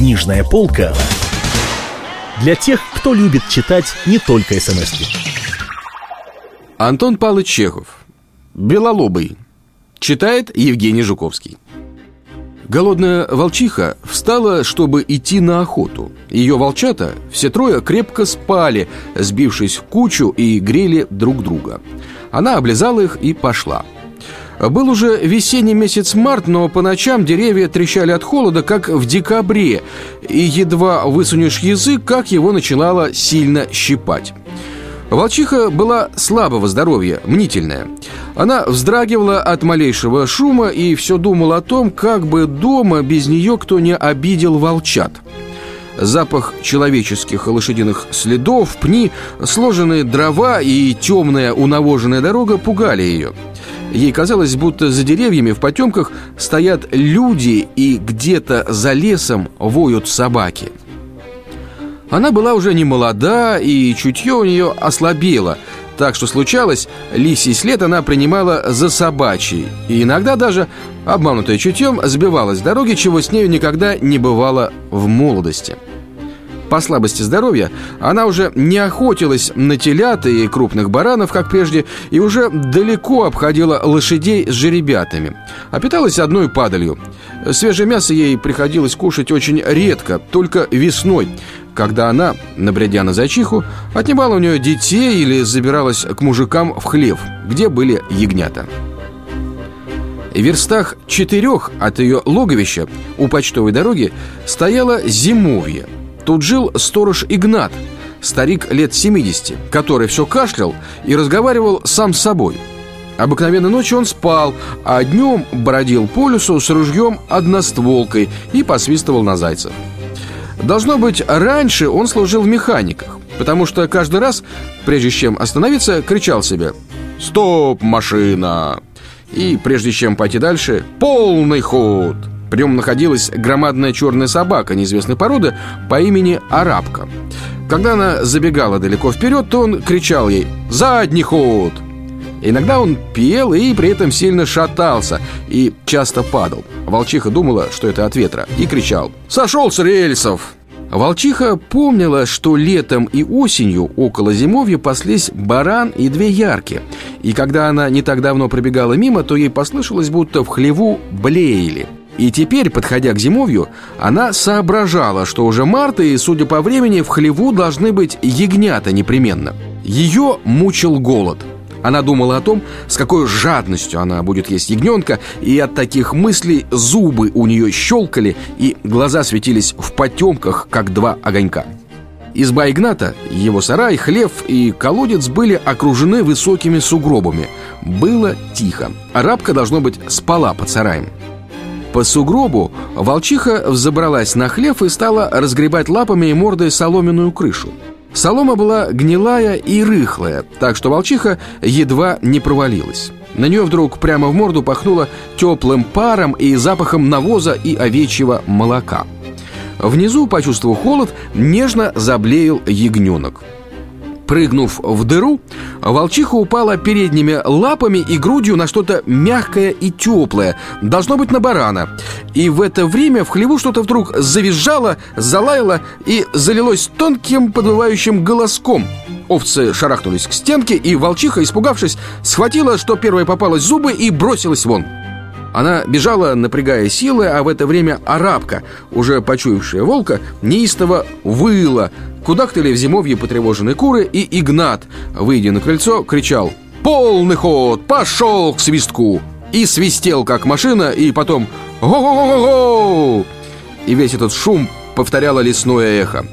Книжная полка для тех, кто любит читать не только смс -ки. Антон Павлович Чехов Белолобый Читает Евгений Жуковский Голодная волчиха встала, чтобы идти на охоту. Ее волчата, все трое, крепко спали, сбившись в кучу и грели друг друга. Она облизала их и пошла. Был уже весенний месяц март, но по ночам деревья трещали от холода, как в декабре, и едва высунешь язык, как его начинало сильно щипать. Волчиха была слабого здоровья, мнительная. Она вздрагивала от малейшего шума и все думала о том, как бы дома без нее кто не обидел волчат. Запах человеческих и лошадиных следов, пни, сложенные дрова и темная унавоженная дорога пугали ее. Ей казалось, будто за деревьями в потемках стоят люди и где-то за лесом воют собаки. Она была уже не молода, и чутье у нее ослабело, так что случалось, лисий след она принимала за собачий, и иногда даже, обманутая чутьем, сбивалась с дороги, чего с нею никогда не бывало в молодости. По слабости здоровья она уже не охотилась на телят и крупных баранов, как прежде, и уже далеко обходила лошадей с жеребятами, а питалась одной падалью. Свежее мясо ей приходилось кушать очень редко, только весной – когда она, набредя на зачиху, отнимала у нее детей или забиралась к мужикам в хлев, где были ягнята. В верстах четырех от ее логовища у почтовой дороги стояло зимовье. Тут жил сторож Игнат, старик лет 70, который все кашлял и разговаривал сам с собой. Обыкновенно ночью он спал, а днем бродил по лесу с ружьем одностволкой и посвистывал на зайцев. Должно быть, раньше он служил в механиках, потому что каждый раз, прежде чем остановиться, кричал себе «Стоп, машина!» И прежде чем пойти дальше, «Полный ход!» При нем находилась громадная черная собака неизвестной породы по имени Арабка. Когда она забегала далеко вперед, то он кричал ей «Задний ход!» Иногда он пел и при этом сильно шатался и часто падал. Волчиха думала, что это от ветра, и кричал «Сошел с рельсов!» Волчиха помнила, что летом и осенью около зимовья паслись баран и две ярки. И когда она не так давно пробегала мимо, то ей послышалось, будто в хлеву блеяли. И теперь, подходя к зимовью, она соображала, что уже март, и, судя по времени, в хлеву должны быть ягнята непременно. Ее мучил голод – она думала о том, с какой жадностью она будет есть ягненка, и от таких мыслей зубы у нее щелкали, и глаза светились в потемках, как два огонька. Изба Игната, его сарай, хлев и колодец были окружены высокими сугробами. Было тихо. Арабка, должно быть, спала под сараем. По сугробу волчиха взобралась на хлев и стала разгребать лапами и мордой соломенную крышу. Солома была гнилая и рыхлая, так что волчиха едва не провалилась. На нее вдруг прямо в морду пахнуло теплым паром и запахом навоза и овечьего молока. Внизу, почувствовав холод, нежно заблеял ягненок. Прыгнув в дыру, волчиха упала передними лапами и грудью на что-то мягкое и теплое, должно быть на барана. И в это время в хлеву что-то вдруг завизжало, залаяло и залилось тонким подвывающим голоском. Овцы шарахнулись к стенке, и волчиха, испугавшись, схватила, что первое попалось зубы, и бросилась вон. Она бежала, напрягая силы, а в это время арабка, уже почуявшая волка, неистово выла. Кудахтали в зимовье потревоженные куры, и Игнат, выйдя на крыльцо, кричал «Полный ход! Пошел к свистку!» И свистел, как машина, и потом «Го-го-го-го!» И весь этот шум повторяло лесное эхо.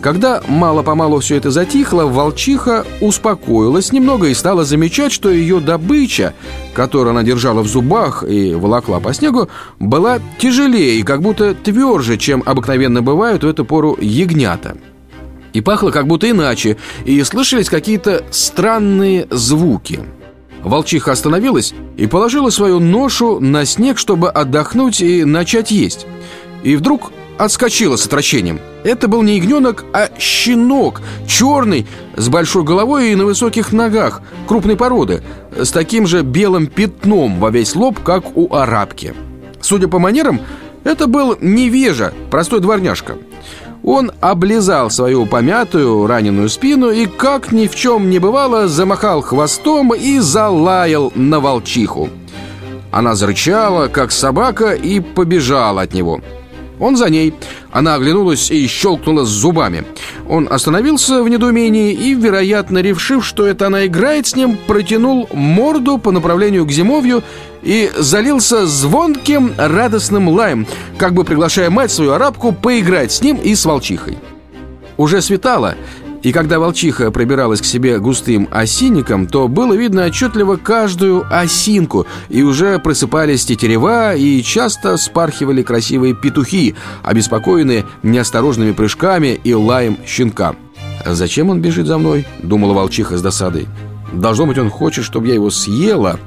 Когда мало-помалу все это затихло, волчиха успокоилась немного и стала замечать, что ее добыча, которую она держала в зубах и волокла по снегу, была тяжелее и как будто тверже, чем обыкновенно бывают в эту пору ягнята. И пахло как будто иначе, и слышались какие-то странные звуки. Волчиха остановилась и положила свою ношу на снег, чтобы отдохнуть и начать есть. И вдруг отскочила с отращением. Это был не ягненок, а щенок, черный, с большой головой и на высоких ногах, крупной породы, с таким же белым пятном во весь лоб, как у арабки. Судя по манерам, Это был невежа, простой дворняжка. Он облизал свою помятую, раненую спину и, как ни в чем не бывало, замахал хвостом и залаял на волчиху. Она зарычала, как собака, и побежала от него – он за ней. Она оглянулась и щелкнула зубами. Он остановился в недоумении и, вероятно, решив, что это она играет с ним, протянул морду по направлению к зимовью и залился звонким радостным лаем, как бы приглашая мать свою арабку поиграть с ним и с волчихой. Уже светало, и когда волчиха пробиралась к себе густым осинником, то было видно отчетливо каждую осинку, и уже просыпались тетерева, и часто спархивали красивые петухи, обеспокоенные неосторожными прыжками и лаем щенка. «Зачем он бежит за мной?» — думала волчиха с досадой. «Должно быть, он хочет, чтобы я его съела».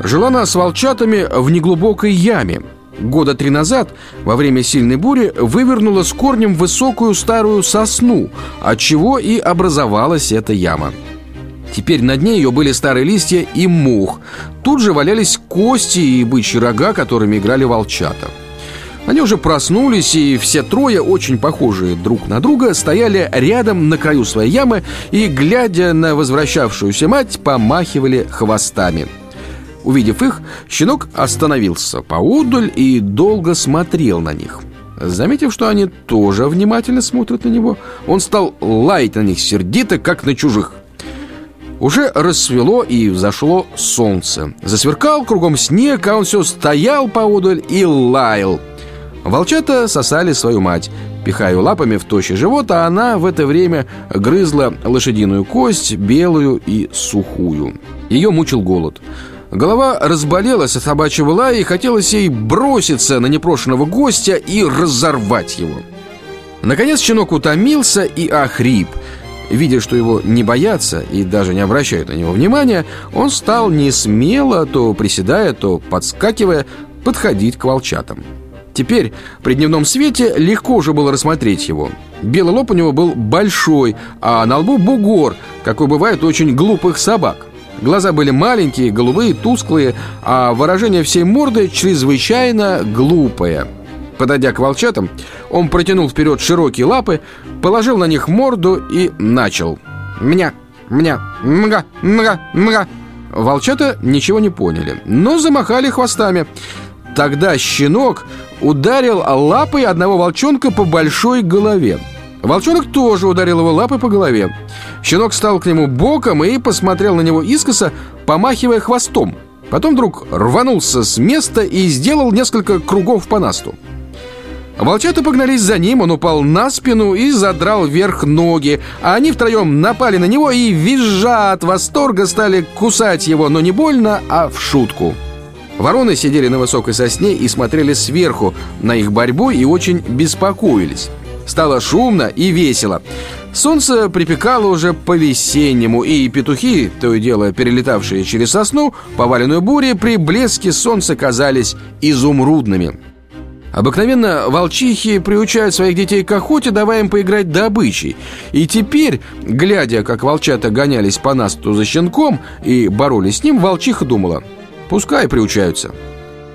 Жила она с волчатами в неглубокой яме — Года три назад, во время сильной бури, вывернула с корнем высокую старую сосну, от чего и образовалась эта яма. Теперь на дне ее были старые листья и мух. Тут же валялись кости и бычьи рога, которыми играли волчата. Они уже проснулись, и все трое, очень похожие друг на друга, стояли рядом на краю своей ямы и, глядя на возвращавшуюся мать, помахивали хвостами – Увидев их, щенок остановился поудаль и долго смотрел на них. Заметив, что они тоже внимательно смотрят на него, он стал лаять на них сердито, как на чужих. Уже рассвело и взошло солнце. Засверкал кругом снег, а он все стоял поодаль и лаял. Волчата сосали свою мать, пихая лапами в тощий живот, а она в это время грызла лошадиную кость, белую и сухую. Ее мучил голод – Голова разболелась от собачьего лая и хотелось ей броситься на непрошенного гостя и разорвать его. Наконец щенок утомился и охрип. Видя, что его не боятся и даже не обращают на него внимания, он стал не смело, то приседая, то подскакивая, подходить к волчатам. Теперь при дневном свете легко уже было рассмотреть его. Белый лоб у него был большой, а на лбу бугор, какой бывает у очень глупых собак. Глаза были маленькие, голубые, тусклые, а выражение всей морды чрезвычайно глупое. Подойдя к волчатам, он протянул вперед широкие лапы, положил на них морду и начал. «Меня, меня, мга, мга, мга». Волчата ничего не поняли, но замахали хвостами. Тогда щенок ударил лапой одного волчонка по большой голове. Волчонок тоже ударил его лапой по голове. Щенок стал к нему боком и посмотрел на него искоса, помахивая хвостом. Потом вдруг рванулся с места и сделал несколько кругов по насту. Волчата погнались за ним, он упал на спину и задрал вверх ноги, а они втроем напали на него и, визжа от восторга, стали кусать его, но не больно, а в шутку. Вороны сидели на высокой сосне и смотрели сверху на их борьбу и очень беспокоились. Стало шумно и весело. Солнце припекало уже по-весеннему, и петухи, то и дело перелетавшие через сосну, поваленную бурей, при блеске солнца казались изумрудными. Обыкновенно волчихи приучают своих детей к охоте, давая им поиграть добычей. И теперь, глядя, как волчата гонялись по насту за щенком и боролись с ним, волчиха думала, пускай приучаются.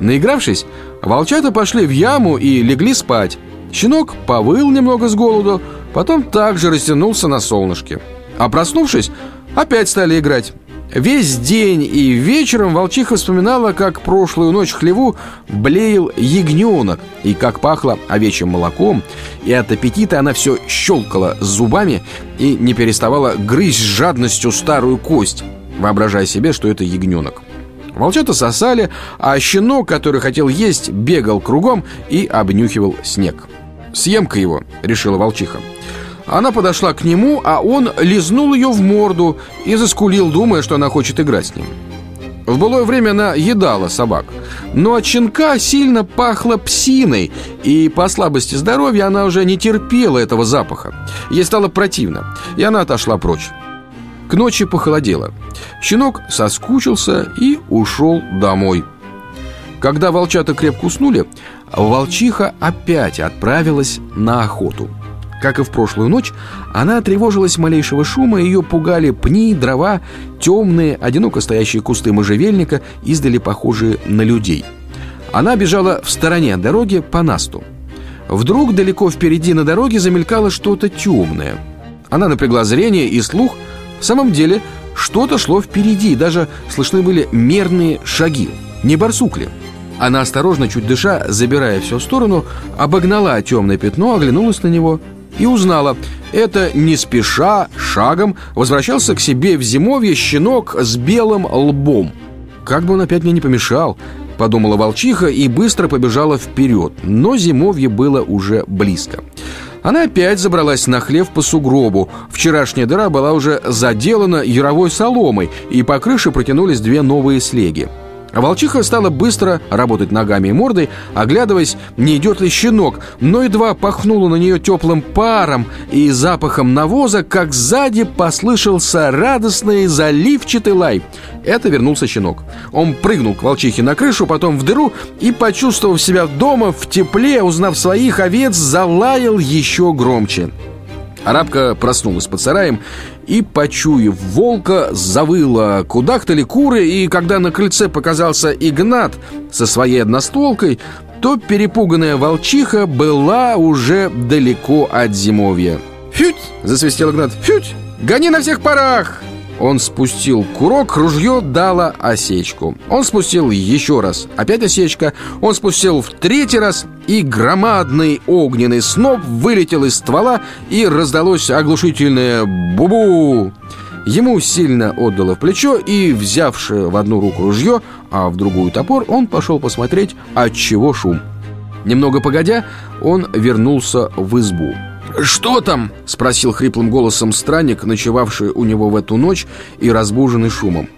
Наигравшись, волчата пошли в яму и легли спать. Щенок повыл немного с голоду, потом также растянулся на солнышке. А проснувшись, опять стали играть. Весь день и вечером волчиха вспоминала, как прошлую ночь хлеву блеял ягненок, и как пахло овечьим молоком, и от аппетита она все щелкала зубами и не переставала грызть с жадностью старую кость, воображая себе, что это ягненок. Волчата сосали, а щенок, который хотел есть, бегал кругом и обнюхивал снег. «Съем-ка его», — решила волчиха. Она подошла к нему, а он лизнул ее в морду и заскулил, думая, что она хочет играть с ним. В былое время она едала собак, но от щенка сильно пахло псиной, и по слабости здоровья она уже не терпела этого запаха. Ей стало противно, и она отошла прочь. К ночи похолодело. Щенок соскучился и ушел домой. Когда волчата крепко уснули, волчиха опять отправилась на охоту. Как и в прошлую ночь, она тревожилась малейшего шума, ее пугали пни, дрова, темные, одиноко стоящие кусты можжевельника, издали похожие на людей. Она бежала в стороне от дороги по насту. Вдруг далеко впереди на дороге замелькало что-то темное. Она напрягла зрение и слух. В самом деле, что-то шло впереди, даже слышны были мерные шаги. Не барсукли. Она осторожно, чуть дыша, забирая все в сторону, обогнала темное пятно, оглянулась на него и узнала. Это не спеша, шагом возвращался к себе в зимовье щенок с белым лбом. Как бы он опять мне не помешал, Подумала волчиха и быстро побежала вперед Но зимовье было уже близко она опять забралась на хлев по сугробу. Вчерашняя дыра была уже заделана яровой соломой, и по крыше протянулись две новые слеги. Волчиха стала быстро работать ногами и мордой, оглядываясь, не идет ли щенок, но едва пахнула на нее теплым паром и запахом навоза, как сзади послышался радостный заливчатый лай. Это вернулся щенок. Он прыгнул к волчихе на крышу, потом в дыру и, почувствовав себя дома в тепле, узнав своих овец, залаял еще громче. Арабка проснулась под сараем и, почуяв волка, завыла. Кудахтали куры, и когда на крыльце показался Игнат со своей одностволкой, то перепуганная волчиха была уже далеко от зимовья. «Фють!» — засвистел Игнат. «Фють! Гони на всех парах!» Он спустил курок, ружье дало осечку. Он спустил еще раз, опять осечка. Он спустил в третий раз, и громадный огненный сноп вылетел из ствола, и раздалось оглушительное «бу-бу». Ему сильно отдало в плечо, и, взявши в одну руку ружье, а в другую топор, он пошел посмотреть, от чего шум. Немного погодя, он вернулся в избу. «Что там?» — спросил хриплым голосом странник, ночевавший у него в эту ночь и разбуженный шумом.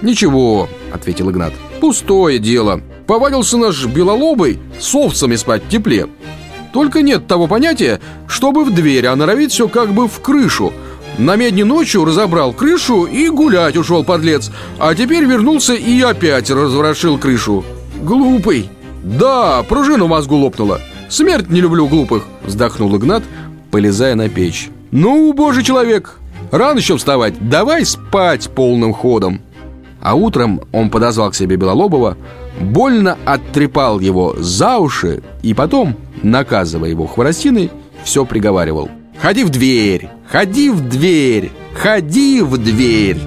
«Ничего», — ответил Игнат. «Пустое дело. Повадился наш белолобый с овцами спать в тепле. Только нет того понятия, чтобы в дверь, а норовит все как бы в крышу. На медне ночью разобрал крышу и гулять ушел подлец, а теперь вернулся и опять разворошил крышу. Глупый. Да, пружину мозгу лопнула. Смерть не люблю глупых, вздохнул Игнат, полезая на печь. «Ну, божий человек, рано еще вставать, давай спать полным ходом!» А утром он подозвал к себе Белолобова, больно оттрепал его за уши и потом, наказывая его хворостиной, все приговаривал. «Ходи в дверь! Ходи в дверь! Ходи в дверь!»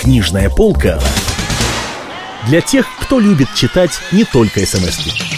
Книжная полка для тех, кто любит читать не только смс -ки.